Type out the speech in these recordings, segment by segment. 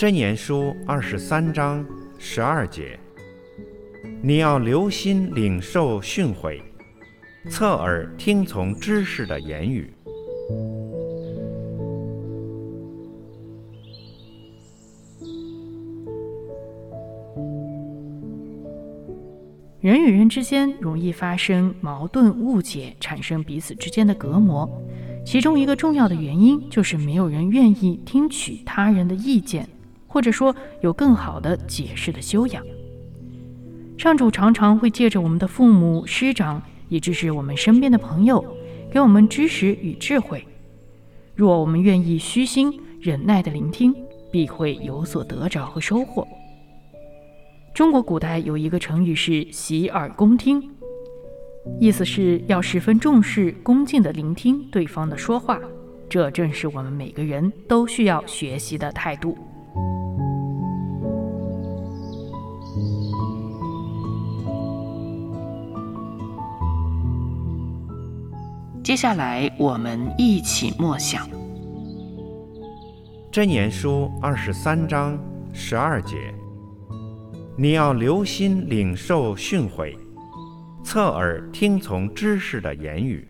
箴言书二十三章十二节：你要留心领受训诲，侧耳听从知识的言语。人与人之间容易发生矛盾、误解，产生彼此之间的隔膜。其中一个重要的原因就是没有人愿意听取他人的意见。或者说有更好的解释的修养。上主常常会借着我们的父母、师长，以至是我们身边的朋友，给我们知识与智慧。若我们愿意虚心忍耐的聆听，必会有所得着和收获。中国古代有一个成语是“洗耳恭听”，意思是要十分重视、恭敬地聆听对方的说话。这正是我们每个人都需要学习的态度。接下来，我们一起默想《真言书》二十三章十二节：你要留心领受训诲，侧耳听从知识的言语。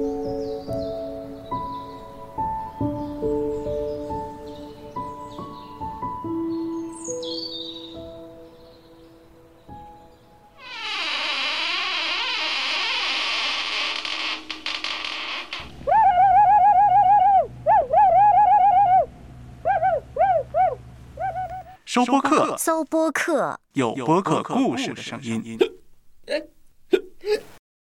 收播客，搜播客，有播客故事的声音。